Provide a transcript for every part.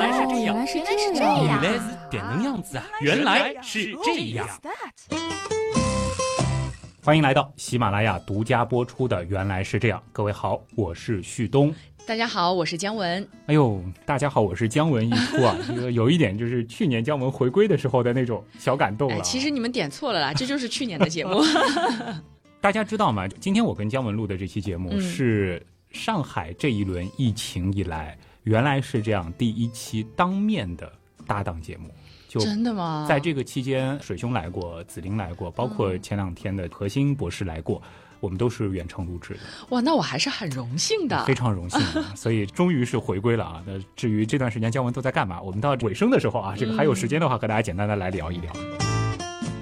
来是这样，原来是这样，原来是点能样子啊！原来是这样。欢迎来到喜马拉雅独家播出的《原来是这样》，各位好，我是旭东。大家好，我是姜文。哎呦，大家好，我是姜文一出啊，这个有一点就是去年姜文回归的时候的那种小感动了。哎，其实你们点错了啦，这就是去年的节目。大家知道吗？今天我跟姜文录的这期节目是上海这一轮疫情以来，原来是这样第一期当面的搭档节目。就真的吗？在这个期间，水兄来过，紫菱来过，包括前两天的何欣博士来过，我们都是远程录制的。哇，那我还是很荣幸的，非常荣幸。所以终于是回归了啊！那至于这段时间姜文都在干嘛，我们到尾声的时候啊，这个还有时间的话，和大家简单的来聊一聊。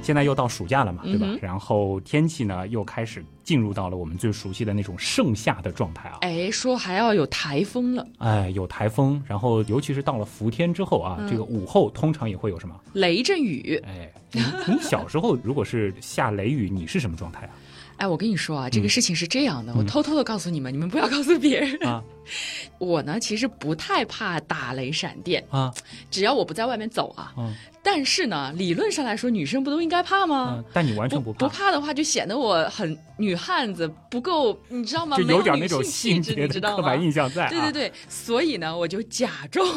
现在又到暑假了嘛，对吧？然后天气呢又开始进入到了我们最熟悉的那种盛夏的状态啊。哎，说还要有台风了。哎，有台风，然后尤其是到了伏天之后啊，这个午后通常也会有什么雷阵雨。哎，你小时候如果是下雷雨，你是什么状态啊？哎，我跟你说啊，这个事情是这样的，我偷偷的告诉你们，你们不要告诉别人啊。我呢，其实不太怕打雷闪电啊，只要我不在外面走啊。嗯。但是呢，理论上来说，女生不都应该怕吗？但你完全不怕。不怕的话，就显得我很女汉子，不够，你知道吗？就有点那种性别的刻板印象在。对对对，所以呢，我就假装。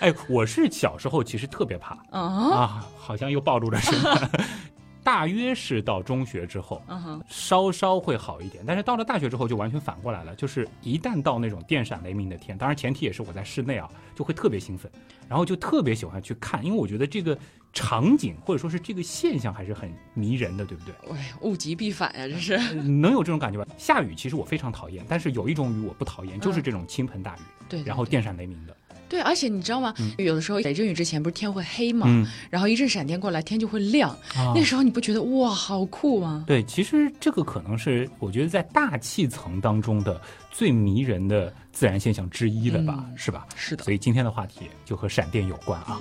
哎，我是小时候其实特别怕啊，好像又暴露了什么。大约是到中学之后，稍稍会好一点，但是到了大学之后就完全反过来了，就是一旦到那种电闪雷鸣的天，当然前提也是我在室内啊，就会特别兴奋，然后就特别喜欢去看，因为我觉得这个场景或者说是这个现象还是很迷人的，对不对？哎，物极必反呀，这是能有这种感觉吧？下雨其实我非常讨厌，但是有一种雨我不讨厌，就是这种倾盆大雨，对，然后电闪雷鸣的。对，而且你知道吗？有的时候雷阵雨之前不是天会黑吗？然后一阵闪电过来，天就会亮。那时候你不觉得哇，好酷吗？对，其实这个可能是我觉得在大气层当中的最迷人的自然现象之一了吧？是吧？是的。所以今天的话题就和闪电有关啊。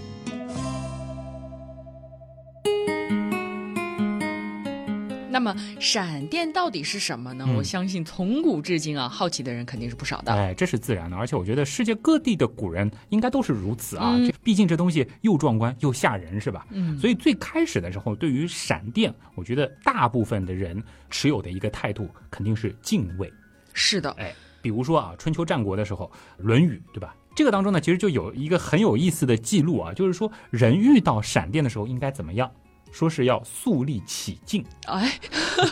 那么闪电到底是什么呢？我相信从古至今啊，好奇的人肯定是不少的。哎，这是自然的，而且我觉得世界各地的古人应该都是如此啊。毕竟这东西又壮观又吓人，是吧？嗯。所以最开始的时候，对于闪电，我觉得大部分的人持有的一个态度肯定是敬畏。是的，哎，比如说啊，春秋战国的时候，《论语》对吧？这个当中呢，其实就有一个很有意思的记录啊，就是说人遇到闪电的时候应该怎么样。说是要肃立起敬，哎，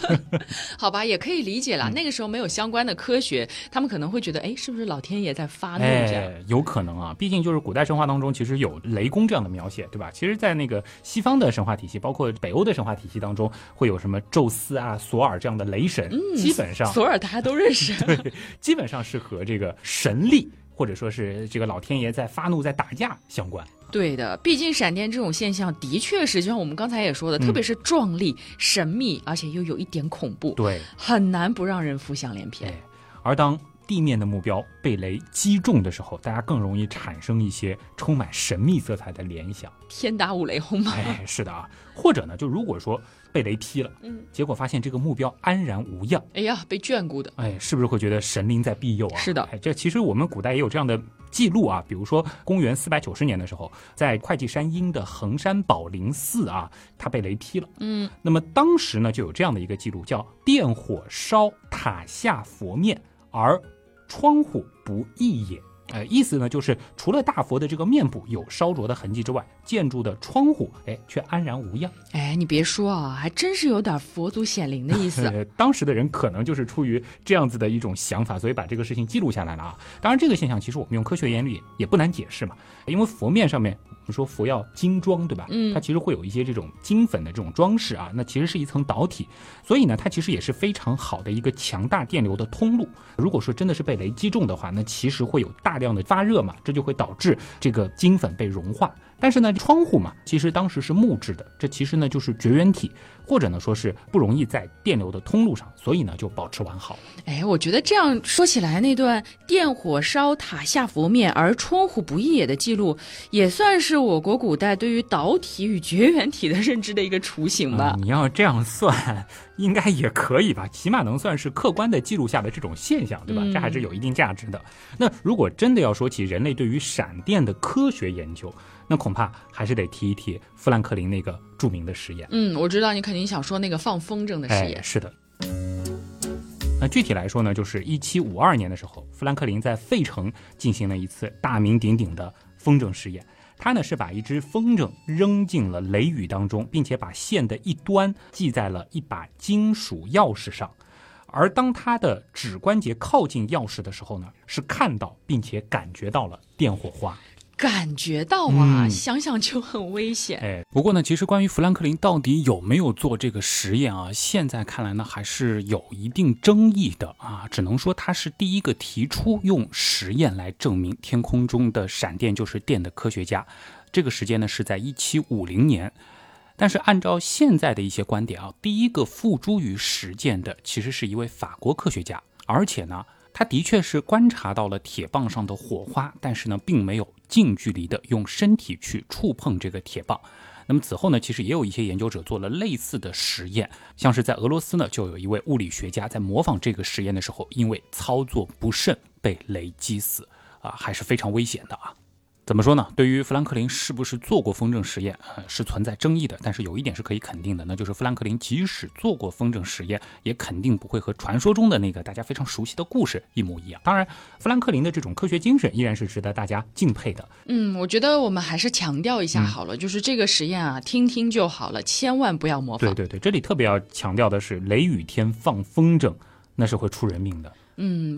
好吧，也可以理解了。那个时候没有相关的科学，他们可能会觉得，哎，是不是老天爷在发怒？这样有可能啊。毕竟就是古代神话当中，其实有雷公这样的描写，对吧？其实，在那个西方的神话体系，包括北欧的神话体系当中，会有什么宙斯啊、索尔这样的雷神，基本上索尔大家都认识，对，基本上是和这个神力或者说是这个老天爷在发怒、在打架相关。对的，毕竟闪电这种现象的确是，就像我们刚才也说的，特别是壮丽、神秘，而且又有一点恐怖，对，很难不让人浮想联翩。而当地面的目标被雷击中的时候，大家更容易产生一些充满神秘色彩的联想，天打五雷轰吗？哎，是的啊，或者呢，就如果说。被雷劈了，嗯，结果发现这个目标安然无恙。哎呀，被眷顾的，哎，是不是会觉得神灵在庇佑啊？是的，哎，这其实我们古代也有这样的记录啊。比如说，公元四百九十年的时候，在会稽山阴的衡山宝林寺啊，它被雷劈了。嗯，那么当时呢，就有这样的一个记录，叫电火烧塔下佛面，而窗户不异也。哎，意思呢，就是除了大佛的这个面部有烧灼的痕迹之外，建筑的窗户哎却安然无恙。哎，你别说啊，还真是有点佛祖显灵的意思。当时的人可能就是出于这样子的一种想法，所以把这个事情记录下来了啊。当然，这个现象其实我们用科学原理也不难解释嘛，因为佛面上面。我们说佛要金装，对吧？嗯，它其实会有一些这种金粉的这种装饰啊，那其实是一层导体，所以呢，它其实也是非常好的一个强大电流的通路。如果说真的是被雷击中的话，那其实会有大量的发热嘛，这就会导致这个金粉被融化。但是呢，窗户嘛，其实当时是木质的，这其实呢就是绝缘体，或者呢说是不容易在电流的通路上，所以呢就保持完好。哎，我觉得这样说起来，那段电火烧塔下佛面而窗户不易也的记录，也算是我国古代对于导体与绝缘体的认知的一个雏形吧。你要这样算。应该也可以吧，起码能算是客观的记录下的这种现象，对吧？这还是有一定价值的。那如果真的要说起人类对于闪电的科学研究，那恐怕还是得提一提富兰克林那个著名的实验。嗯，我知道你肯定想说那个放风筝的实验。是的。那具体来说呢，就是一七五二年的时候，富兰克林在费城进行了一次大名鼎鼎的风筝实验。他呢是把一只风筝扔进了雷雨当中，并且把线的一端系在了一把金属钥匙上，而当他的指关节靠近钥匙的时候呢，是看到并且感觉到了电火花。感觉到啊，想想就很危险。哎，不过呢，其实关于富兰克林到底有没有做这个实验啊，现在看来呢，还是有一定争议的啊。只能说他是第一个提出用实验来证明天空中的闪电就是电的科学家。这个时间呢是在一七五零年，但是按照现在的一些观点啊，第一个付诸于实践的其实是一位法国科学家，而且呢。他的确是观察到了铁棒上的火花，但是呢，并没有近距离的用身体去触碰这个铁棒。那么此后呢，其实也有一些研究者做了类似的实验，像是在俄罗斯呢，就有一位物理学家在模仿这个实验的时候，因为操作不慎被雷击死，啊，还是非常危险的啊。怎么说呢？对于富兰克林是不是做过风筝实验，呃，是存在争议的。但是有一点是可以肯定的，那就是富兰克林即使做过风筝实验，也肯定不会和传说中的那个大家非常熟悉的故事一模一样。当然，富兰克林的这种科学精神依然是值得大家敬佩的。嗯，我觉得我们还是强调一下好了，就是这个实验啊，听听就好了，千万不要模仿。对对对，这里特别要强调的是，雷雨天放风筝，那是会出人命的。嗯。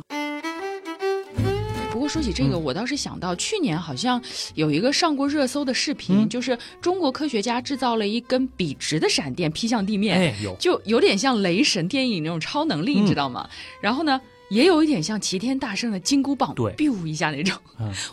说起这个，我倒是想到去年好像有一个上过热搜的视频，就是中国科学家制造了一根笔直的闪电劈向地面，哎，有。就有点像雷神电影那种超能力，你知道吗？然后呢，也有一点像齐天大圣的金箍棒，对，biu 一下那种，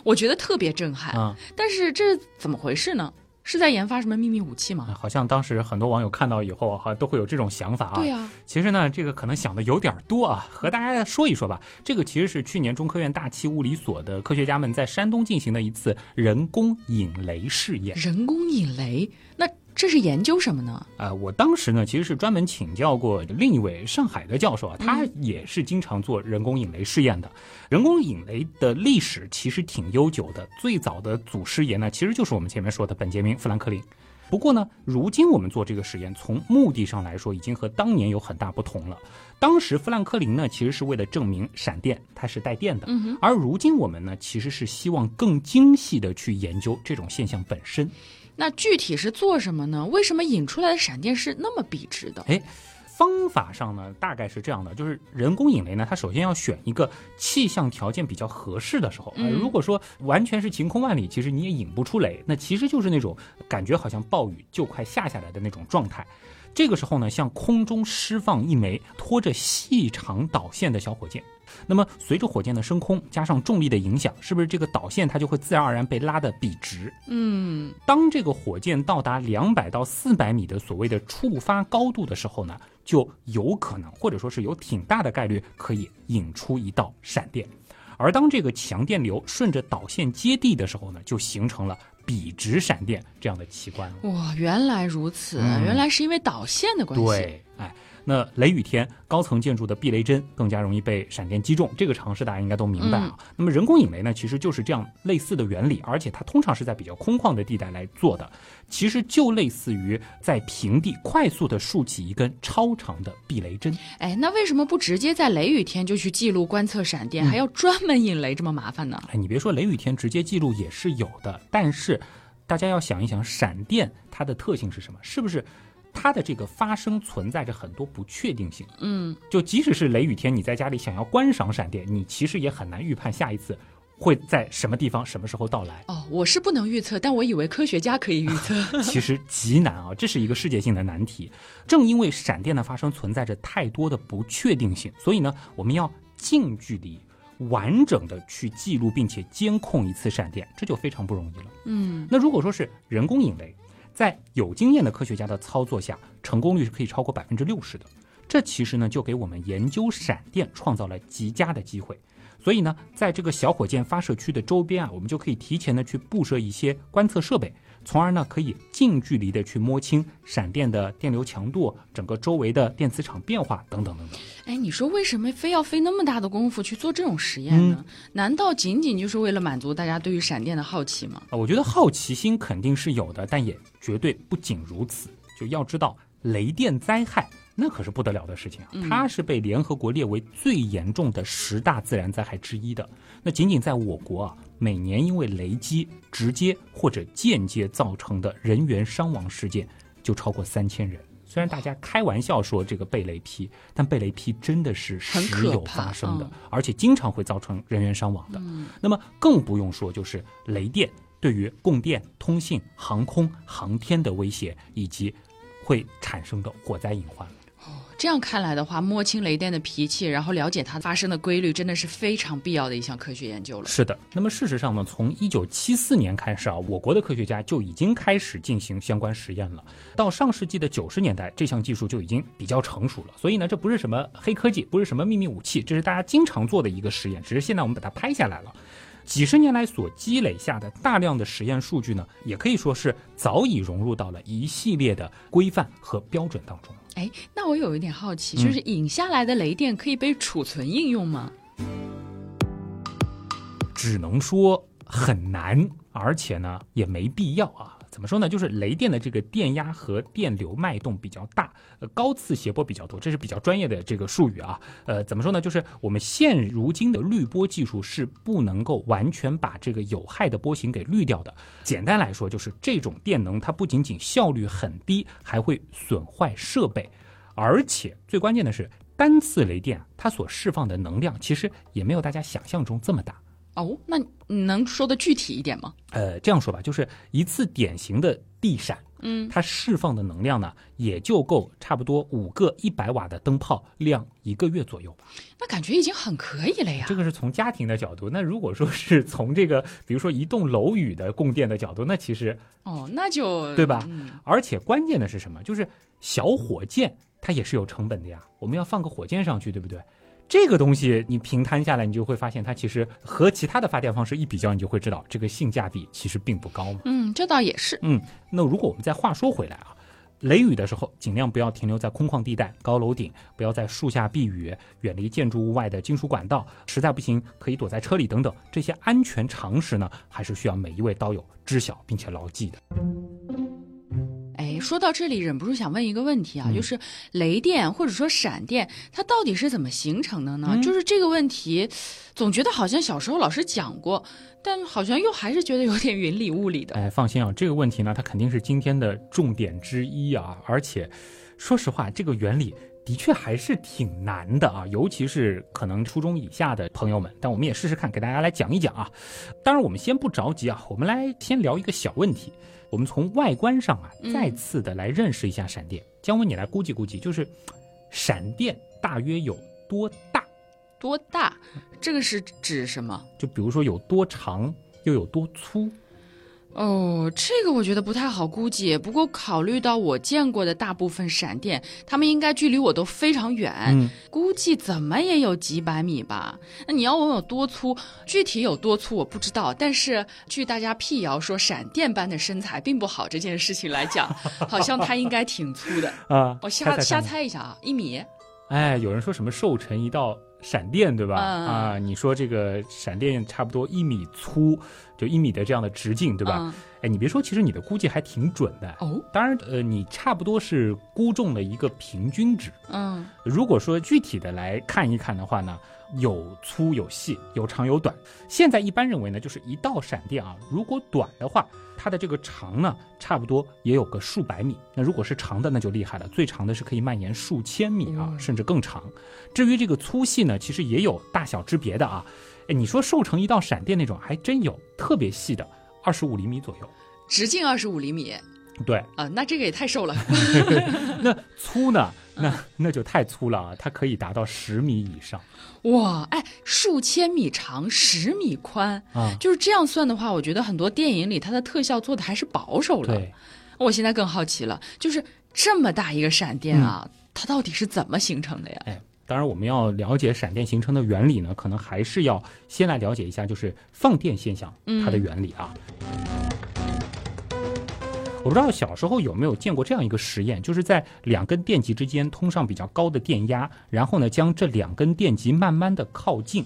我觉得特别震撼。但是这怎么回事呢？是在研发什么秘密武器吗？好像当时很多网友看到以后，好像都会有这种想法啊。对呀，其实呢，这个可能想的有点多啊。和大家说一说吧，这个其实是去年中科院大气物理所的科学家们在山东进行的一次人工引雷试验。人工引雷？那？这是研究什么呢？啊，我当时呢其实是专门请教过另一位上海的教授啊，他也是经常做人工引雷试验的。人工引雷的历史其实挺悠久的，最早的祖师爷呢其实就是我们前面说的本杰明·富兰克林。不过呢，如今我们做这个实验，从目的上来说，已经和当年有很大不同了。当时富兰克林呢其实是为了证明闪电它是带电的，而如今我们呢其实是希望更精细的去研究这种现象本身。那具体是做什么呢？为什么引出来的闪电是那么笔直的？哎，方法上呢，大概是这样的：就是人工引雷呢，它首先要选一个气象条件比较合适的时候。呃，如果说完全是晴空万里，其实你也引不出雷。那其实就是那种感觉好像暴雨就快下下来的那种状态。这个时候呢，向空中释放一枚拖着细长导线的小火箭。那么，随着火箭的升空，加上重力的影响，是不是这个导线它就会自然而然被拉得笔直？嗯，当这个火箭到达两百到四百米的所谓的触发高度的时候呢，就有可能，或者说是有挺大的概率可以引出一道闪电。而当这个强电流顺着导线接地的时候呢，就形成了笔直闪电这样的奇观。哇，原来如此，原来是因为导线的关系。对，哎。那雷雨天，高层建筑的避雷针更加容易被闪电击中，这个常识大家应该都明白啊。那么人工引雷呢，其实就是这样类似的原理，而且它通常是在比较空旷的地带来做的，其实就类似于在平地快速的竖起一根超长的避雷针。哎，那为什么不直接在雷雨天就去记录观测闪电，还要专门引雷这么麻烦呢？哎，你别说雷雨天直接记录也是有的，但是大家要想一想，闪电它的特性是什么？是不是？它的这个发生存在着很多不确定性，嗯，就即使是雷雨天，你在家里想要观赏闪电，你其实也很难预判下一次会在什么地方、什么时候到来。哦，我是不能预测，但我以为科学家可以预测。其实极难啊，这是一个世界性的难题。正因为闪电的发生存在着太多的不确定性，所以呢，我们要近距离、完整的去记录并且监控一次闪电，这就非常不容易了。嗯，那如果说是人工引雷。在有经验的科学家的操作下，成功率是可以超过百分之六十的。这其实呢，就给我们研究闪电创造了极佳的机会。所以呢，在这个小火箭发射区的周边啊，我们就可以提前的去布设一些观测设备，从而呢可以近距离的去摸清闪电的电流强度、整个周围的电磁场变化等等等等。哎，你说为什么非要费那么大的功夫去做这种实验呢？难道仅仅就是为了满足大家对于闪电的好奇吗？啊，我觉得好奇心肯定是有的，但也绝对不仅如此。就要知道，雷电灾害那可是不得了的事情啊！它是被联合国列为最严重的十大自然灾害之一的。那仅仅在我国啊，每年因为雷击直接或者间接造成的人员伤亡事件就超过三千人。虽然大家开玩笑说这个被雷劈，但被雷劈真的是时有发生的，而且经常会造成人员伤亡的。那么更不用说就是雷电对于供电、通信、航空航天的威胁，以及会产生的火灾隐患。这样看来的话，摸清雷电的脾气，然后了解它发生的规律，真的是非常必要的一项科学研究了。是的，那么事实上呢，从一九七四年开始啊，我国的科学家就已经开始进行相关实验了。到上世纪的九十年代，这项技术就已经比较成熟了。所以呢，这不是什么黑科技，不是什么秘密武器，这是大家经常做的一个实验。只是现在我们把它拍下来了。几十年来所积累下的大量的实验数据呢，也可以说是早已融入到了一系列的规范和标准当中。哎，那我有一点好奇，就是引下来的雷电可以被储存应用吗？只能说很难，而且呢也没必要啊。怎么说呢？就是雷电的这个电压和电流脉动比较大，呃，高次谐波比较多，这是比较专业的这个术语啊。呃，怎么说呢？就是我们现如今的滤波技术是不能够完全把这个有害的波形给滤掉的。简单来说，就是这种电能它不仅仅效率很低，还会损坏设备，而且最关键的是，单次雷电它所释放的能量其实也没有大家想象中这么大。哦，那你能说的具体一点吗？呃，这样说吧，就是一次典型的地闪，嗯，它释放的能量呢，也就够差不多五个一百瓦的灯泡亮一个月左右吧。那感觉已经很可以了呀。这个是从家庭的角度，那如果说是从这个，比如说一栋楼宇的供电的角度，那其实哦，那就对吧？而且关键的是什么？就是小火箭它也是有成本的呀，我们要放个火箭上去，对不对？这个东西你平摊下来，你就会发现它其实和其他的发电方式一比较，你就会知道这个性价比其实并不高嘛。嗯，这倒也是。嗯，那如果我们再话说回来啊，雷雨的时候尽量不要停留在空旷地带、高楼顶，不要在树下避雨，远离建筑物外的金属管道，实在不行可以躲在车里等等。这些安全常识呢，还是需要每一位刀友知晓并且牢记的。说到这里，忍不住想问一个问题啊，就是雷电或者说闪电，它到底是怎么形成的呢？就是这个问题，总觉得好像小时候老师讲过，但好像又还是觉得有点云里雾里的。哎，放心啊，这个问题呢，它肯定是今天的重点之一啊。而且，说实话，这个原理的确还是挺难的啊，尤其是可能初中以下的朋友们。但我们也试试看，给大家来讲一讲啊。当然，我们先不着急啊，我们来先聊一个小问题。我们从外观上啊，再次的来认识一下闪电。姜文，你来估计估计，就是闪电大约有多大？多大？这个是指什么？就比如说有多长，又有多粗？哦，这个我觉得不太好估计。不过考虑到我见过的大部分闪电，它们应该距离我都非常远，估计怎么也有几百米吧。那你要问有多粗，具体有多粗我不知道。但是据大家辟谣说闪电般的身材并不好这件事情来讲，好像它应该挺粗的啊。我瞎瞎猜一下啊，一米。哎，有人说什么瘦成一道。闪电对吧？啊，你说这个闪电差不多一米粗，就一米的这样的直径对吧？哎，你别说，其实你的估计还挺准的哦。当然，呃，你差不多是估中了一个平均值。嗯，如果说具体的来看一看的话呢？有粗有细，有长有短。现在一般认为呢，就是一道闪电啊，如果短的话，它的这个长呢，差不多也有个数百米。那如果是长的，那就厉害了，最长的是可以蔓延数千米啊，甚至更长。至于这个粗细呢，其实也有大小之别的啊。哎，你说瘦成一道闪电那种，还真有特别细的，二十五厘米左右，直径二十五厘米。对啊，那这个也太瘦了。那粗呢？那那就太粗了啊！它可以达到十米以上。哇，哎，数千米长，十米宽啊！就是这样算的话，我觉得很多电影里它的特效做的还是保守了。对，我现在更好奇了，就是这么大一个闪电啊，它到底是怎么形成的呀？哎，当然我们要了解闪电形成的原理呢，可能还是要先来了解一下，就是放电现象它的原理啊。我不知道小时候有没有见过这样一个实验，就是在两根电极之间通上比较高的电压，然后呢将这两根电极慢慢的靠近。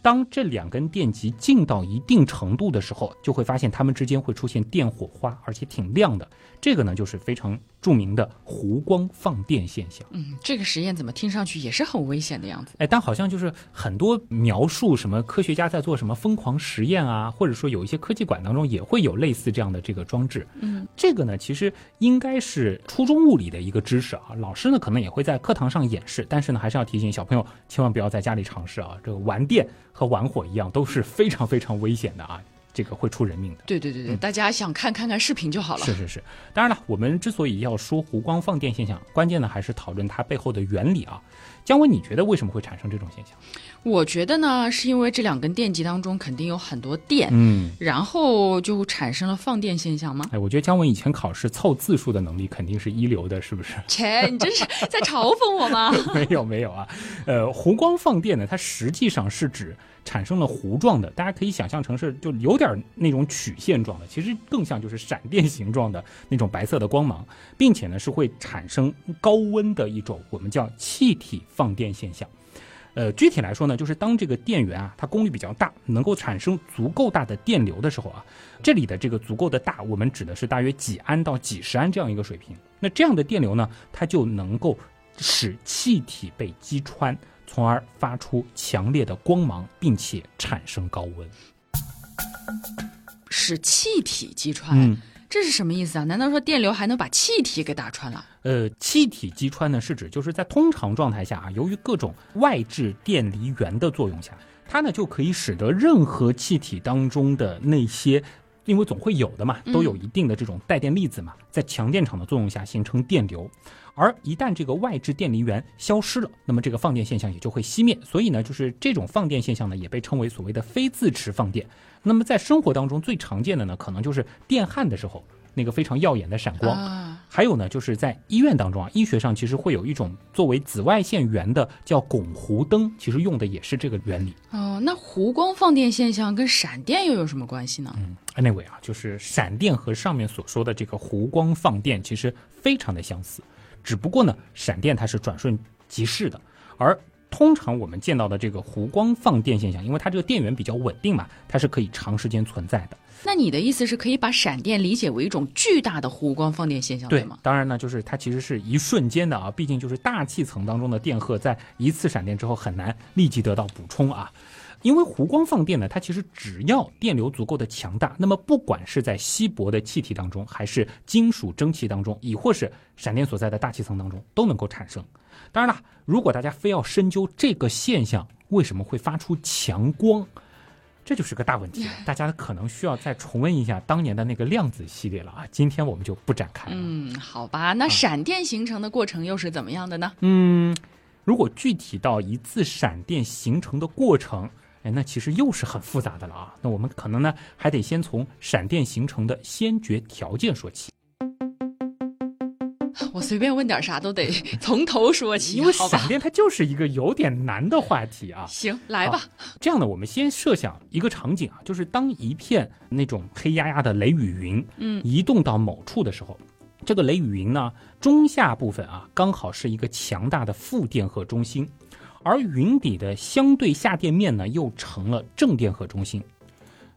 当这两根电极近到一定程度的时候，就会发现它们之间会出现电火花，而且挺亮的。这个呢，就是非常著名的弧光放电现象。嗯，这个实验怎么听上去也是很危险的样子？哎，但好像就是很多描述什么科学家在做什么疯狂实验啊，或者说有一些科技馆当中也会有类似这样的这个装置。嗯，这个呢，其实应该是初中物理的一个知识啊。老师呢，可能也会在课堂上演示，但是呢，还是要提醒小朋友千万不要在家里尝试啊。这个玩电和玩火一样，都是非常非常危险的啊。这个会出人命的。对对对对，大家想看看看视频就好了。是是是，当然了，我们之所以要说弧光放电现象，关键呢还是讨论它背后的原理啊。姜文，你觉得为什么会产生这种现象？我觉得呢，是因为这两根电极当中肯定有很多电，嗯，然后就产生了放电现象吗？哎，我觉得姜文以前考试凑字数的能力肯定是一流的，是不是？切，你这是在嘲讽我吗？没有没有啊，呃，弧光放电呢，它实际上是指。产生了弧状的，大家可以想象成是就有点那种曲线状的，其实更像就是闪电形状的那种白色的光芒，并且呢是会产生高温的一种我们叫气体放电现象。呃，具体来说呢，就是当这个电源啊它功率比较大，能够产生足够大的电流的时候啊，这里的这个足够的大，我们指的是大约几安到几十安这样一个水平。那这样的电流呢，它就能够使气体被击穿。从而发出强烈的光芒，并且产生高温，使气体击穿，这是什么意思啊？难道说电流还能把气体给打穿了？呃，气体击穿呢，是指就是在通常状态下啊，由于各种外置电离源的作用下，它呢就可以使得任何气体当中的那些。因为总会有的嘛，都有一定的这种带电粒子嘛，在强电场的作用下形成电流，而一旦这个外置电离源消失了，那么这个放电现象也就会熄灭。所以呢，就是这种放电现象呢，也被称为所谓的非自持放电。那么在生活当中最常见的呢，可能就是电焊的时候。那个非常耀眼的闪光，还有呢，就是在医院当中啊，医学上其实会有一种作为紫外线源的叫汞弧灯，其实用的也是这个原理。哦，那弧光放电现象跟闪电又有什么关系呢？嗯，anyway 啊，就是闪电和上面所说的这个弧光放电其实非常的相似，只不过呢，闪电它是转瞬即逝的，而通常我们见到的这个弧光放电现象，因为它这个电源比较稳定嘛，它是可以长时间存在的。那你的意思是可以把闪电理解为一种巨大的弧光放电现象，对吗？当然呢，就是它其实是一瞬间的啊，毕竟就是大气层当中的电荷在一次闪电之后很难立即得到补充啊。因为弧光放电呢，它其实只要电流足够的强大，那么不管是在稀薄的气体当中，还是金属蒸汽当中，亦或是闪电所在的大气层当中，都能够产生。当然了，如果大家非要深究这个现象为什么会发出强光，这就是个大问题了，大家可能需要再重温一下当年的那个量子系列了啊！今天我们就不展开了。嗯，好吧，那闪电形成的过程又是怎么样的呢？嗯，如果具体到一次闪电形成的过程，哎，那其实又是很复杂的了啊！那我们可能呢，还得先从闪电形成的先决条件说起。我随便问点啥都得 从头说起，因为闪电它就是一个有点难的话题啊。行，来吧。这样呢，我们先设想一个场景啊，就是当一片那种黑压压的雷雨云，嗯，移动到某处的时候，这个雷雨云呢，中下部分啊，刚好是一个强大的负电荷中心，而云底的相对下电面呢，又成了正电荷中心，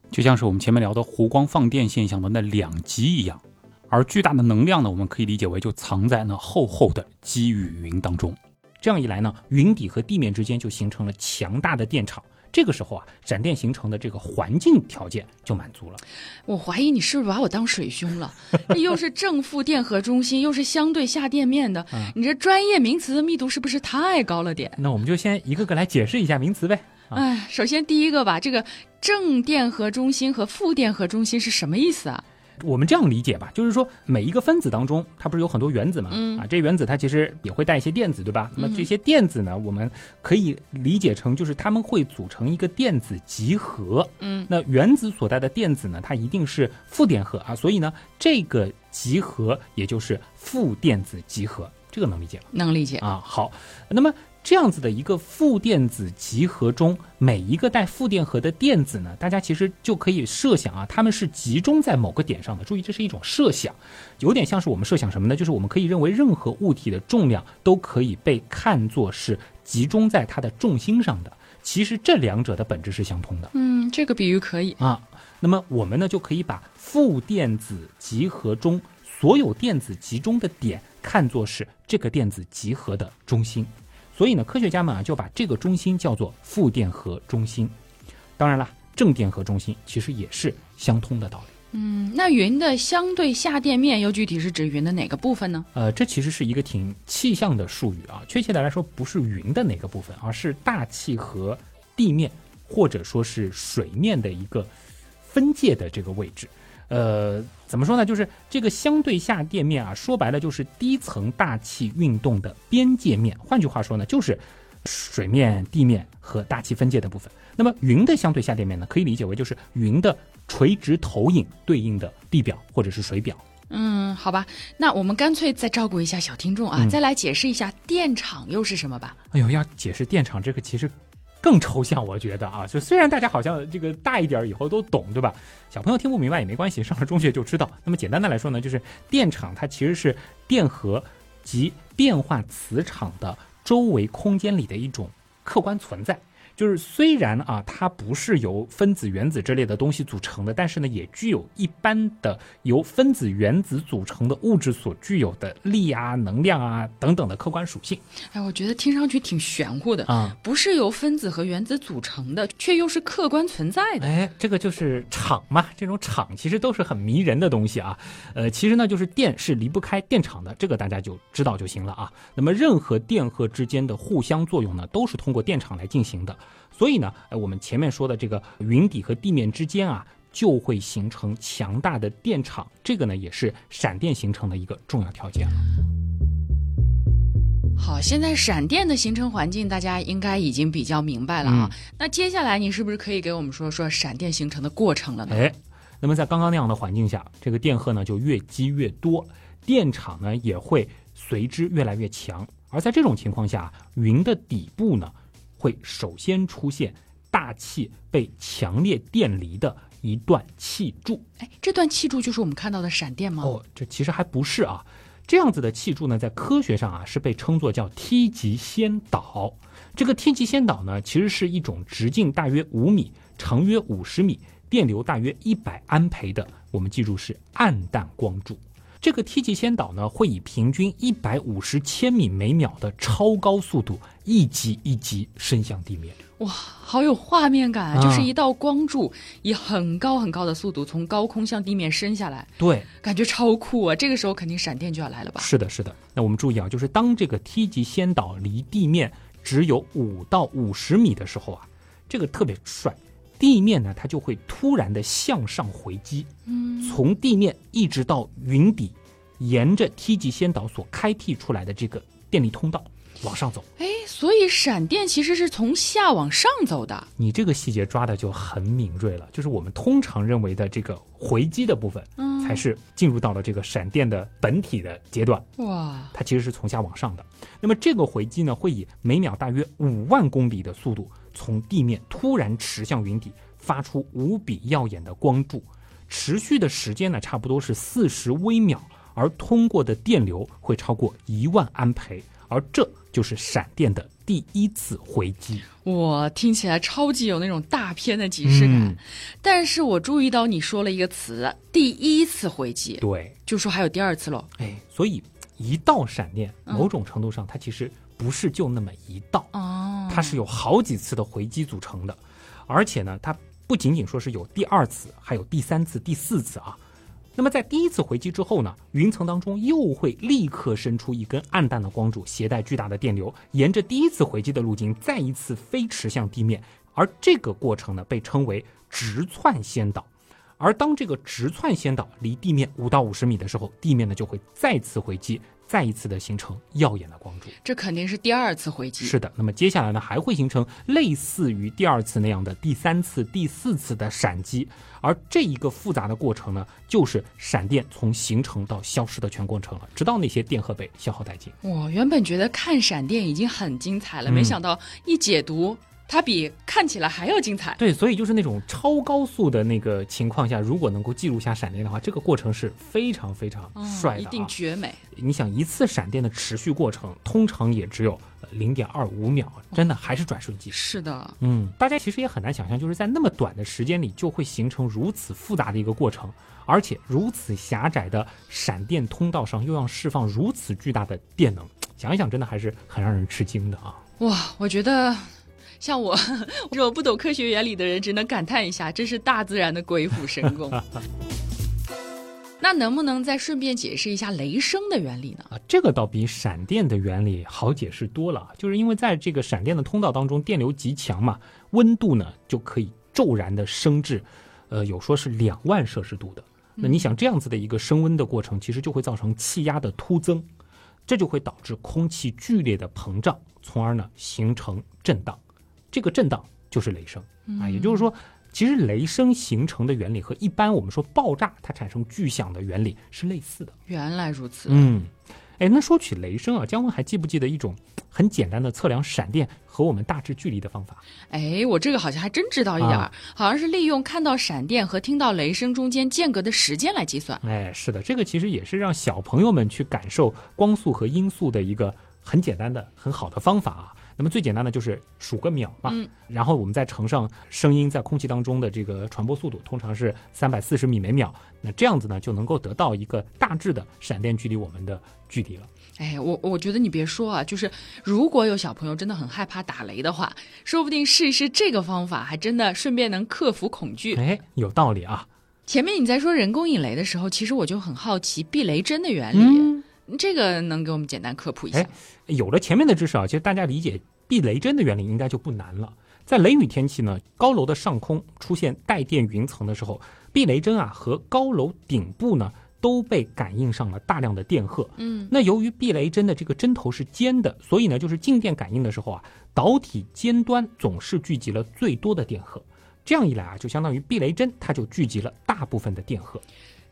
就像是我们前面聊的弧光放电现象的那两极一样。而巨大的能量呢，我们可以理解为就藏在那厚厚的积雨云当中。这样一来呢，云底和地面之间就形成了强大的电场。这个时候啊，闪电形成的这个环境条件就满足了。我怀疑你是不是把我当水兄了？又是正负电荷中心，又是相对下电面的，你这专业名词的密度是不是太高了点？那我们就先一个个来解释一下名词呗。哎，首先第一个吧，这个正电荷中心和负电荷中心是什么意思啊？我们这样理解吧，就是说每一个分子当中，它不是有很多原子嘛？嗯啊，这原子它其实也会带一些电子，对吧？那么这些电子呢，我们可以理解成就是它们会组成一个电子集合。嗯，那原子所带的电子呢，它一定是负电荷啊，所以呢，这个集合也就是负电子集合，这个能理解吗？能理解啊。好，那么这样子的一个负电子集合中，每一个带负电荷的电子呢，大家其实就可以设想啊，它们是集中在某个点上的。注意，这是一种设想，有点像是我们设想什么呢？就是我们可以认为任何物体的重量都可以被看作是集中在它的重心上的。其实这两者的本质是相通的。嗯，这个比喻可以啊。那么我们呢，就可以把负电子集合中所有电子集中的点看作是这个电子集合的中心。所以呢，科学家们啊就把这个中心叫做负电荷中心。当然了，正电荷中心其实也是相通的道理。嗯，那云的相对下电面又具体是指云的哪个部分呢？呃，这其实是一个挺气象的术语啊。确切的来说，不是云的哪个部分，而是大气和地面或者说是水面的一个分界的这个位置。呃，怎么说呢？就是这个相对下垫面啊，说白了就是低层大气运动的边界面。换句话说呢，就是水面、地面和大气分界的部分。那么云的相对下垫面呢，可以理解为就是云的垂直投影对应的地表或者是水表。嗯，好吧，那我们干脆再照顾一下小听众啊，再来解释一下电场又是什么吧。哎呦，要解释电场这个其实。更抽象，我觉得啊，就虽然大家好像这个大一点以后都懂，对吧？小朋友听不明白也没关系，上了中学就知道。那么简单的来说呢，就是电场它其实是电荷及变化磁场的周围空间里的一种客观存在。就是虽然啊，它不是由分子、原子之类的东西组成的，但是呢，也具有一般的由分子、原子组成的物质所具有的力啊、能量啊等等的客观属性。哎，我觉得听上去挺玄乎的啊，不是由分子和原子组成的，却又是客观存在的。哎，这个就是场嘛，这种场其实都是很迷人的东西啊。呃，其实呢，就是电是离不开电场的，这个大家就知道就行了啊。那么任何电荷之间的互相作用呢，都是通过电场来进行的。所以呢，哎，我们前面说的这个云底和地面之间啊，就会形成强大的电场，这个呢也是闪电形成的一个重要条件。好，现在闪电的形成环境大家应该已经比较明白了啊。那接下来你是不是可以给我们说说闪电形成的过程了呢？哎，那么在刚刚那样的环境下，这个电荷呢就越积越多，电场呢也会随之越来越强。而在这种情况下，云的底部呢。会首先出现大气被强烈电离的一段气柱，哎，这段气柱就是我们看到的闪电吗？哦，这其实还不是啊，这样子的气柱呢，在科学上啊是被称作叫梯级先导。这个梯级先导呢，其实是一种直径大约五米、长约五十米、电流大约一百安培的，我们记住是暗淡光柱。这个梯级先导呢，会以平均一百五十千米每秒的超高速度一级一级伸向地面。哇，好有画面感啊！就是一道光柱以很高很高的速度从高空向地面伸下来。对，感觉超酷啊！这个时候肯定闪电就要来了吧？是的，是的。那我们注意啊，就是当这个梯级先导离地面只有五到五十米的时候啊，这个特别帅。地面呢，它就会突然的向上回击，嗯，从地面一直到云底，沿着梯级先导所开辟出来的这个电力通道往上走。哎，所以闪电其实是从下往上走的。你这个细节抓的就很敏锐了，就是我们通常认为的这个回击的部分，嗯，才是进入到了这个闪电的本体的阶段。哇，它其实是从下往上的。那么这个回击呢，会以每秒大约五万公里的速度。从地面突然驰向云底，发出无比耀眼的光柱，持续的时间呢，差不多是四十微秒，而通过的电流会超过一万安培，而这就是闪电的第一次回击。哇，听起来超级有那种大片的即视感。但是我注意到你说了一个词“第一次回击”，对，就说还有第二次喽。哎，所以一道闪电，某种程度上它其实。不是就那么一道哦，它是有好几次的回击组成的，而且呢，它不仅仅说是有第二次，还有第三次、第四次啊。那么在第一次回击之后呢，云层当中又会立刻伸出一根暗淡的光柱，携带巨大的电流，沿着第一次回击的路径再一次飞驰向地面，而这个过程呢，被称为直窜先导。而当这个直窜先导离地面五到五十米的时候，地面呢就会再次回击。再一次的形成耀眼的光柱，这肯定是第二次回击。是的，那么接下来呢，还会形成类似于第二次那样的第三次、第四次的闪击，而这一个复杂的过程呢，就是闪电从形成到消失的全过程了，直到那些电荷被消耗殆尽。我原本觉得看闪电已经很精彩了，没想到一解读。它比看起来还要精彩。对，所以就是那种超高速的那个情况下，如果能够记录下闪电的话，这个过程是非常非常帅的，一定绝美。你想一次闪电的持续过程，通常也只有零点二五秒，真的还是转瞬即逝。是的，嗯，大家其实也很难想象，就是在那么短的时间里就会形成如此复杂的一个过程，而且如此狭窄的闪电通道上又要释放如此巨大的电能，想一想真的还是很让人吃惊的啊！哇，我觉得。像我 这种不懂科学原理的人，只能感叹一下，这是大自然的鬼斧神工。那能不能再顺便解释一下雷声的原理呢？啊，这个倒比闪电的原理好解释多了。就是因为在这个闪电的通道当中，电流极强嘛，温度呢就可以骤然的升至，呃，有说是两万摄氏度的。那你想这样子的一个升温的过程，其实就会造成气压的突增，这就会导致空气剧烈的膨胀，从而呢形成震荡。这个震荡就是雷声啊，也就是说，其实雷声形成的原理和一般我们说爆炸它产生巨响的原理是类似的。原来如此。嗯，哎，那说起雷声啊，姜文还记不记得一种很简单的测量闪电和我们大致距离的方法？哎，我这个好像还真知道一点儿，好像是利用看到闪电和听到雷声中间间隔的时间来计算。哎，是的，这个其实也是让小朋友们去感受光速和音速的一个很简单的、很好的方法啊。那么最简单的就是数个秒嘛，然后我们再乘上声音在空气当中的这个传播速度，通常是三百四十米每秒。那这样子呢，就能够得到一个大致的闪电距离我们的距离了。哎，我我觉得你别说啊，就是如果有小朋友真的很害怕打雷的话，说不定试一试这个方法，还真的顺便能克服恐惧。哎，有道理啊。前面你在说人工引雷的时候，其实我就很好奇避雷针的原理。这个能给我们简单科普一下？有了前面的知识啊，其实大家理解避雷针的原理应该就不难了。在雷雨天气呢，高楼的上空出现带电云层的时候，避雷针啊和高楼顶部呢都被感应上了大量的电荷。嗯，那由于避雷针的这个针头是尖的，所以呢就是静电感应的时候啊，导体尖端总是聚集了最多的电荷。这样一来啊，就相当于避雷针它就聚集了大部分的电荷。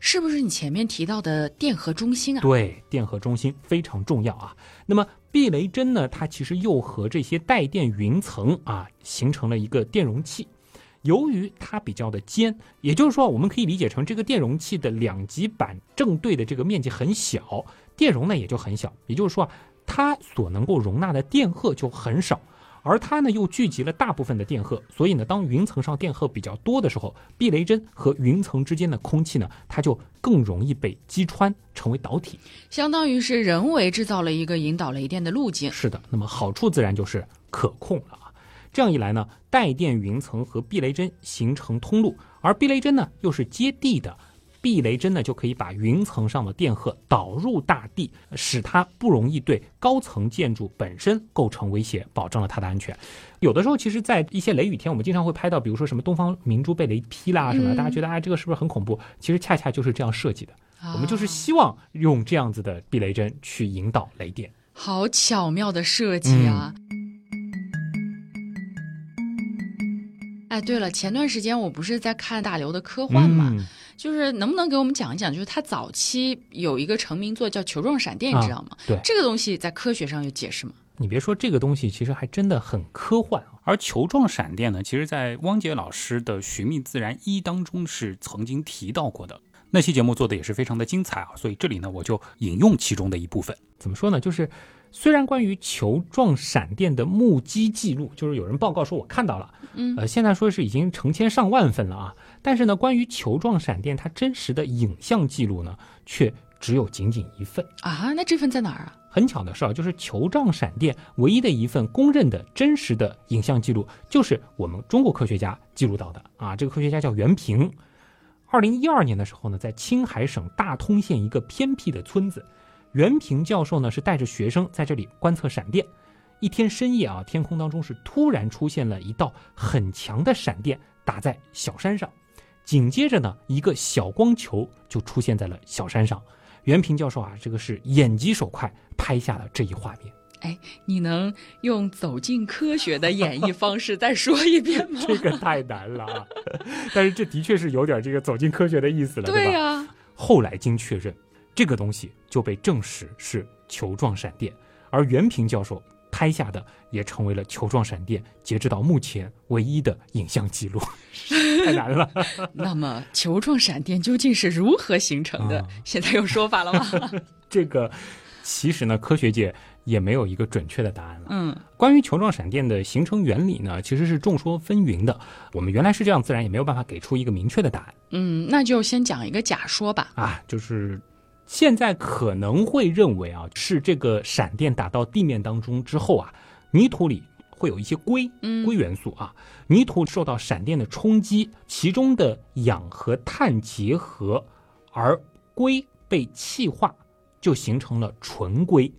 是不是你前面提到的电荷中心啊？对，电荷中心非常重要啊。那么避雷针呢？它其实又和这些带电云层啊形成了一个电容器。由于它比较的尖，也就是说，我们可以理解成这个电容器的两极板正对的这个面积很小，电容呢也就很小。也就是说，它所能够容纳的电荷就很少。而它呢又聚集了大部分的电荷，所以呢，当云层上电荷比较多的时候，避雷针和云层之间的空气呢，它就更容易被击穿，成为导体，相当于是人为制造了一个引导雷电的路径。是的，那么好处自然就是可控了啊。这样一来呢，带电云层和避雷针形成通路，而避雷针呢又是接地的。避雷针呢，就可以把云层上的电荷导入大地，使它不容易对高层建筑本身构成威胁，保证了它的安全。有的时候，其实，在一些雷雨天，我们经常会拍到，比如说什么东方明珠被雷劈啦什么，大家觉得哎，这个是不是很恐怖？其实恰恰就是这样设计的，我们就是希望用这样子的避雷针去引导雷电。好巧妙的设计啊！哎，对了，前段时间我不是在看大刘的科幻嘛？就是能不能给我们讲一讲？就是他早期有一个成名作叫球状闪电，你知道吗？对，这个东西在科学上有解释吗？你别说这个东西，其实还真的很科幻。而球状闪电呢，其实在汪杰老师的《寻觅自然一》当中是曾经提到过的。那期节目做的也是非常的精彩啊，所以这里呢我就引用其中的一部分。怎么说呢？就是虽然关于球状闪电的目击记录，就是有人报告说我看到了，嗯，呃，现在说是已经成千上万份了啊。但是呢，关于球状闪电它真实的影像记录呢，却只有仅仅一份啊。那这份在哪儿啊？很巧的是啊，就是球状闪电唯一的一份公认的真实的影像记录，就是我们中国科学家记录到的啊。这个科学家叫袁平。二零一二年的时候呢，在青海省大通县一个偏僻的村子，袁平教授呢是带着学生在这里观测闪电。一天深夜啊，天空当中是突然出现了一道很强的闪电，打在小山上。紧接着呢，一个小光球就出现在了小山上。袁平教授啊，这个是眼疾手快拍下了这一画面。哎，你能用走进科学的演绎方式再说一遍吗？这个太难了啊！但是这的确是有点这个走进科学的意思了，对吧？后来经确认，这个东西就被证实是球状闪电，而袁平教授拍下的也成为了球状闪电截止到目前唯一的影像记录。太难了。那么球状闪电究竟是如何形成的？现在有说法了吗？这个其实呢，科学界。也没有一个准确的答案了。嗯，关于球状闪电的形成原理呢，其实是众说纷纭的。我们原来是这样，自然也没有办法给出一个明确的答案。嗯，那就先讲一个假说吧。啊，就是现在可能会认为啊，是这个闪电打到地面当中之后啊，泥土里会有一些硅，硅元素啊，泥土受到闪电的冲击，其中的氧和碳结合，而硅被气化，就形成了纯硅。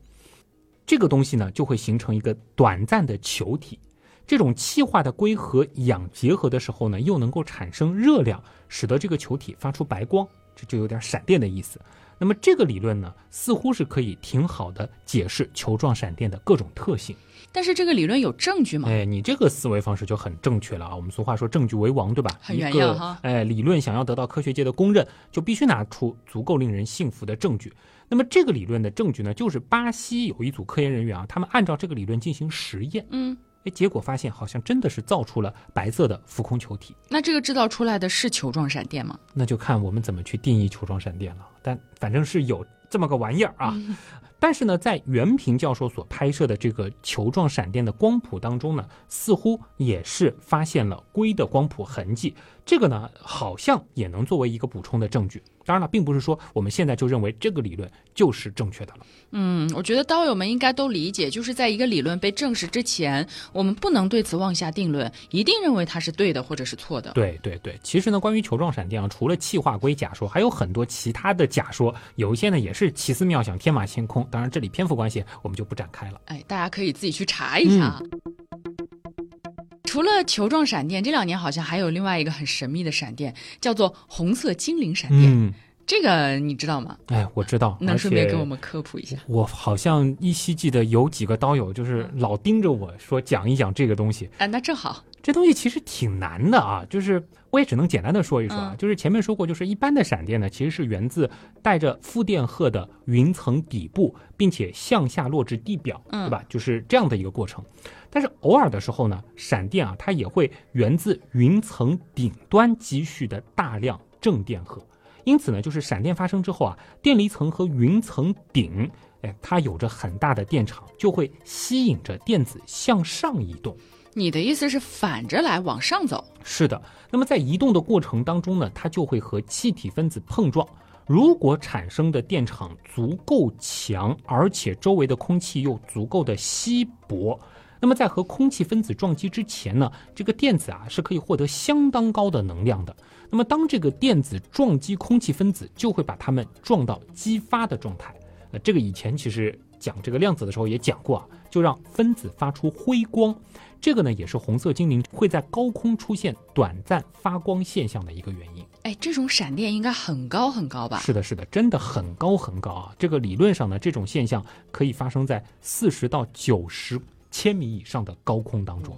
这个东西呢，就会形成一个短暂的球体。这种气化的硅和氧结合的时候呢，又能够产生热量，使得这个球体发出白光，这就有点闪电的意思。那么这个理论呢，似乎是可以挺好的解释球状闪电的各种特性。但是这个理论有证据吗？哎，你这个思维方式就很正确了啊。我们俗话说证据为王，对吧？很原样哈。哎，理论想要得到科学界的公认，就必须拿出足够令人信服的证据。那么这个理论的证据呢，就是巴西有一组科研人员啊，他们按照这个理论进行实验，嗯，哎，结果发现好像真的是造出了白色的浮空球体。那这个制造出来的是球状闪电吗？那就看我们怎么去定义球状闪电了。但反正是有这么个玩意儿啊。但是呢，在袁平教授所拍摄的这个球状闪电的光谱当中呢，似乎也是发现了硅的光谱痕迹。这个呢，好像也能作为一个补充的证据。当然了，并不是说我们现在就认为这个理论就是正确的了。嗯，我觉得刀友们应该都理解，就是在一个理论被证实之前，我们不能对此妄下定论，一定认为它是对的或者是错的。对对对，其实呢，关于球状闪电啊，除了气化硅假说，还有很多其他的假说，有一些呢也是奇思妙想、天马行空。当然，这里篇幅关系，我们就不展开了。哎，大家可以自己去查一下。除了球状闪电，这两年好像还有另外一个很神秘的闪电，叫做红色精灵闪电。嗯，这个你知道吗？哎，我知道，能顺便给我们科普一下？我好像依稀记得有几个刀友就是老盯着我说讲一讲这个东西。哎，那正好。这东西其实挺难的啊，就是我也只能简单的说一说啊，就是前面说过，就是一般的闪电呢，其实是源自带着负电荷的云层底部，并且向下落至地表，对吧？就是这样的一个过程。但是偶尔的时候呢，闪电啊，它也会源自云层顶端积蓄的大量正电荷，因此呢，就是闪电发生之后啊，电离层和云层顶，哎，它有着很大的电场，就会吸引着电子向上移动。你的意思是反着来往上走？是的。那么在移动的过程当中呢，它就会和气体分子碰撞。如果产生的电场足够强，而且周围的空气又足够的稀薄，那么在和空气分子撞击之前呢，这个电子啊是可以获得相当高的能量的。那么当这个电子撞击空气分子，就会把它们撞到激发的状态。呃，这个以前其实讲这个量子的时候也讲过啊，就让分子发出辉光。这个呢，也是红色精灵会在高空出现短暂发光现象的一个原因。哎，这种闪电应该很高很高吧？是的，是的，真的很高很高啊！这个理论上呢，这种现象可以发生在四十到九十千米以上的高空当中。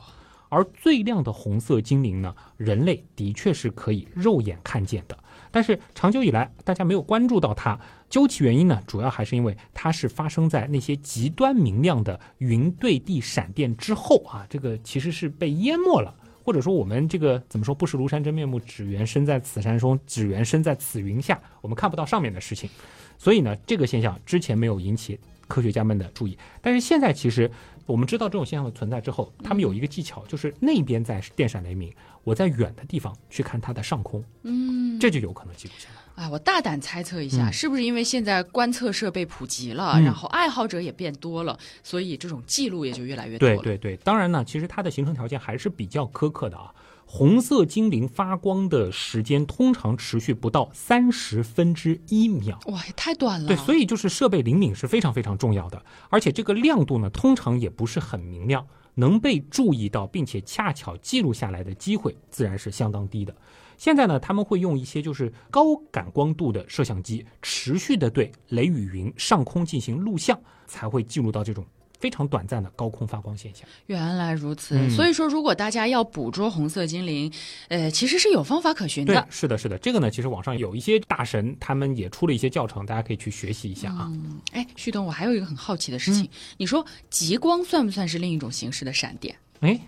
而最亮的红色精灵呢，人类的确是可以肉眼看见的。但是长久以来，大家没有关注到它。究其原因呢，主要还是因为它是发生在那些极端明亮的云对地闪电之后啊，这个其实是被淹没了，或者说我们这个怎么说，不识庐山真面目，只缘身在此山中，只缘身在此云下，我们看不到上面的事情。所以呢，这个现象之前没有引起科学家们的注意，但是现在其实。我们知道这种现象的存在之后，他们有一个技巧，就是那边在电闪雷鸣，我在远的地方去看它的上空，嗯，这就有可能记录下来。哎，我大胆猜测一下，是不是因为现在观测设备普及了，然后爱好者也变多了，所以这种记录也就越来越多了？对对对，当然呢，其实它的形成条件还是比较苛刻的啊。红色精灵发光的时间通常持续不到三十分之一秒，哇，也太短了。对，所以就是设备灵敏是非常非常重要的，而且这个亮度呢，通常也不是很明亮。能被注意到并且恰巧记录下来的机会自然是相当低的。现在呢，他们会用一些就是高感光度的摄像机，持续的对雷雨云上空进行录像，才会记录到这种。非常短暂的高空发光现象。原来如此，所以说如果大家要捕捉红色精灵，呃，其实是有方法可循的。是的，是的，这个呢，其实网上有一些大神，他们也出了一些教程，大家可以去学习一下啊。哎，旭东，我还有一个很好奇的事情，你说极光算不算是另一种形式的闪电？哎，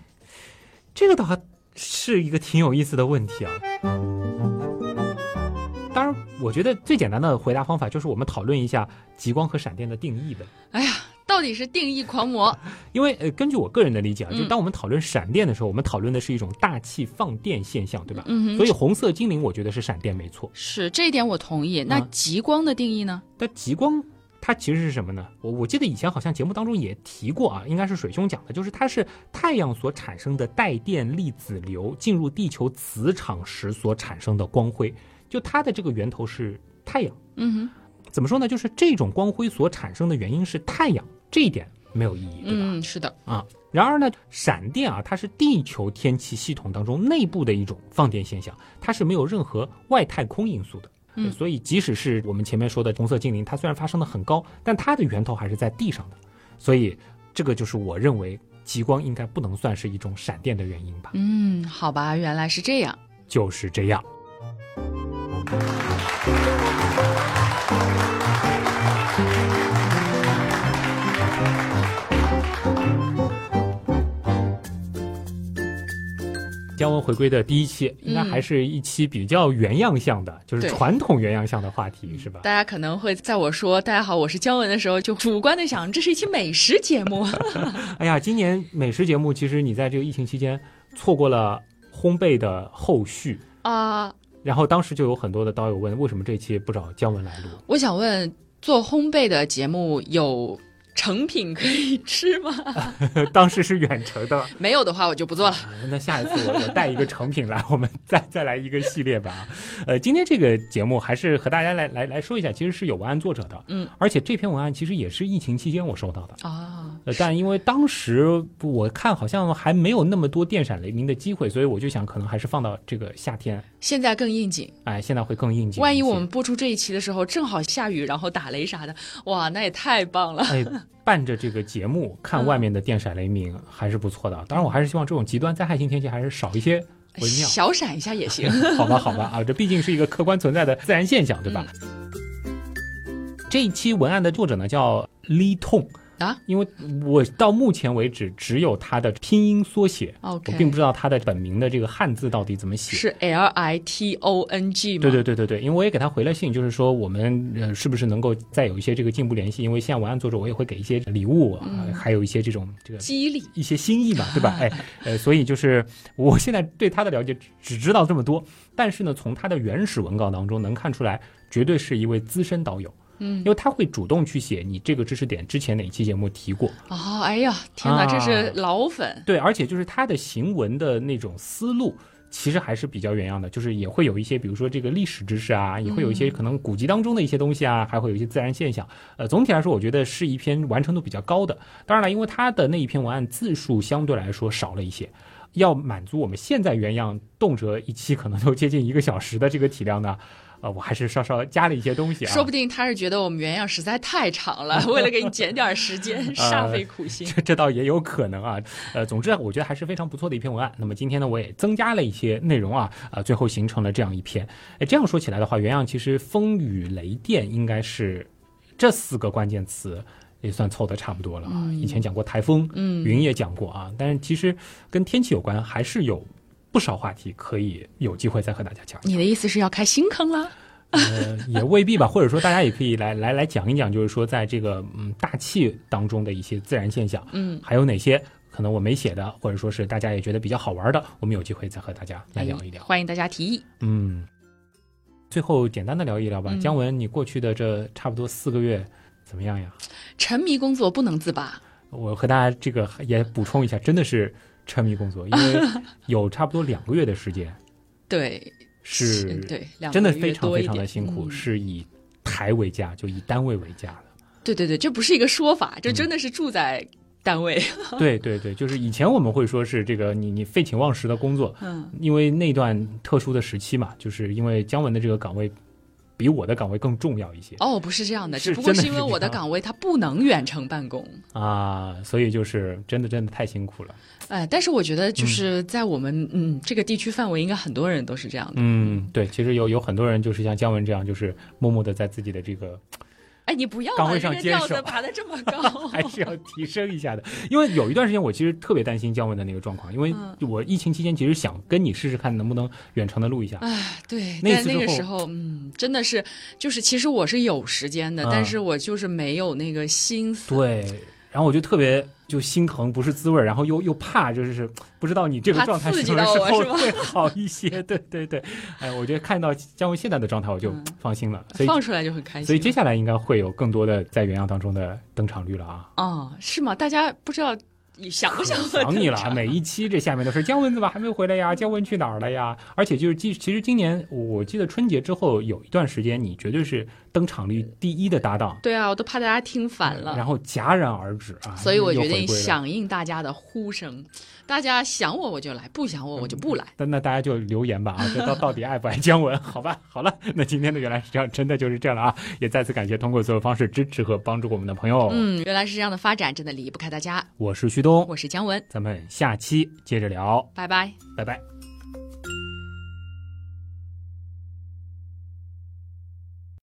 这个倒是一个挺有意思的问题啊。当然，我觉得最简单的回答方法就是我们讨论一下极光和闪电的定义呗。哎呀。到底是定义狂魔，因为呃，根据我个人的理解啊，就当我们讨论闪电的时候，我们讨论的是一种大气放电现象，对吧？嗯。所以红色精灵，我觉得是闪电没错。是这一点我同意。那极光的定义呢？那极光它其实是什么呢？我我记得以前好像节目当中也提过啊，应该是水兄讲的，就是它是太阳所产生的带电粒子流进入地球磁场时所产生的光辉，就它的这个源头是太阳。嗯哼。怎么说呢？就是这种光辉所产生的原因是太阳。这一点没有意义，对吧？嗯，是的啊。然而呢，闪电啊，它是地球天气系统当中内部的一种放电现象，它是没有任何外太空因素的。嗯，所以即使是我们前面说的红色精灵，它虽然发生的很高，但它的源头还是在地上的。所以这个就是我认为极光应该不能算是一种闪电的原因吧？嗯，好吧，原来是这样，就是这样。姜文回归的第一期，应该还是一期比较原样向的，就是传统原样向的话题，是吧？大家可能会在我说“大家好，我是姜文”的时候，就主观的想，这是一期美食节目。哎呀，今年美食节目，其实你在这个疫情期间错过了烘焙的后续啊。然后当时就有很多的刀友问，为什么这期不找姜文来录？我想问，做烘焙的节目有？成品可以吃吗？当时是远程的，没有的话我就不做了。那下一次我我带一个成品来，我们再 再来一个系列吧。呃，今天这个节目还是和大家来来来说一下，其实是有文案作者的，嗯，而且这篇文案其实也是疫情期间我收到的啊。呃，但因为当时我看好像还没有那么多电闪雷鸣的机会，所以我就想可能还是放到这个夏天。现在更应景，哎，现在会更应景。万一我们播出这一期的时候正好下雨，然后打雷啥的，哇，那也太棒了。哎。伴着这个节目看外面的电闪雷鸣还是不错的，当然我还是希望这种极端灾害性天气还是少一些为妙。小闪一下也行，好吧，好吧啊，这毕竟是一个客观存在的自然现象，对吧？这一期文案的作者呢叫李痛。啊，因为我到目前为止只有他的拼音缩写，我并不知道他的本名的这个汉字到底怎么写，是 L I T O N G 吗？对对对对对，因为我也给他回了信，就是说我们呃是不是能够再有一些这个进一步联系？因为现在文案作者，我也会给一些礼物，还有一些这种这个激励一些心意嘛，对吧？哎呃，所以就是我现在对他的了解只知道这么多，但是呢，从他的原始文稿当中能看出来，绝对是一位资深导友。嗯，因为他会主动去写你这个知识点之前哪期节目提过哦，哎呀，天哪，这是老粉。对，而且就是他的行文的那种思路，其实还是比较原样的，就是也会有一些，比如说这个历史知识啊，也会有一些可能古籍当中的一些东西啊，还会有一些自然现象。呃，总体来说，我觉得是一篇完成度比较高的。当然了，因为他的那一篇文案字数相对来说少了一些，要满足我们现在原样动辄一期可能都接近一个小时的这个体量呢。呃，我还是稍稍加了一些东西啊。说不定他是觉得我们原样实在太长了，为了给你减点时间，煞费苦 心。这这倒也有可能啊。呃，总之我觉得还是非常不错的一篇文案。那么今天呢，我也增加了一些内容啊，啊，最后形成了这样一篇。哎，这样说起来的话，原样其实风雨雷电应该是这四个关键词也算凑得差不多了啊。以前讲过台风，嗯，云也讲过啊，但是其实跟天气有关还是有。不少话题可以有机会再和大家讲。你的意思是要开新坑了？呃，也未必吧。或者说，大家也可以来 来来讲一讲，就是说，在这个嗯大气当中的一些自然现象，嗯，还有哪些可能我没写的，或者说是大家也觉得比较好玩的，我们有机会再和大家来聊一聊。欢迎大家提议。嗯，最后简单的聊一聊吧。姜文，你过去的这差不多四个月怎么样呀？沉迷工作不能自拔。我和大家这个也补充一下，真的是。沉迷工作，因为有差不多两个月的时间，对，是，对，真的非常非常的辛苦，是以台为家，就以单位为家的。对对对，这不是一个说法，这真的是住在单位。对对对，就是以前我们会说是这个你你废寝忘食的工作，嗯，因为那段特殊的时期嘛，就是因为姜文的这个岗位。比我的岗位更重要一些哦，不是这样的，只不过是因为我的岗位它不能远程办公啊，所以就是真的真的太辛苦了。哎，但是我觉得就是在我们嗯这个地区范围，应该很多人都是这样的。嗯，对，其实有有很多人就是像姜文这样，就是默默的在自己的这个。哎，你不要岗位上吊子爬的这么 高，还是要提升一下的。因为有一段时间，我其实特别担心姜文的那个状况，因为我疫情期间其实想跟你试试看能不能远程的录一下。哎，对，那那个时候，嗯，真的是，就是其实我是有时间的，但是我就是没有那个心思。对，然后我就特别。就心疼不是滋味然后又又怕，就是不知道你这个状态什么时候会好一些。对对对，哎，我觉得看到姜文现在的状态，我就放心了。所以放出来就很开心。所以接下来应该会有更多的在原样当中的登场率了啊。哦，是吗？大家不知道。你想不想想你了？每一期这下面都是姜文怎么还没回来呀？姜文去哪儿了呀？而且就是今其实今年我记得春节之后有一段时间，你绝对是登场率第一的搭档。对啊，我都怕大家听烦了。然后戛然而止啊！所以我决定响应大家的呼声。大家想我我就来，不想我我就不来。那那大家就留言吧啊！这到 到底爱不爱姜文？好吧，好了，那今天的原来是这样，真的就是这样了啊！也再次感谢通过所有方式支持和帮助我们的朋友。嗯，原来是这样的发展，真的离不开大家。我是旭东，我是姜文，咱们下期接着聊，拜拜，拜拜。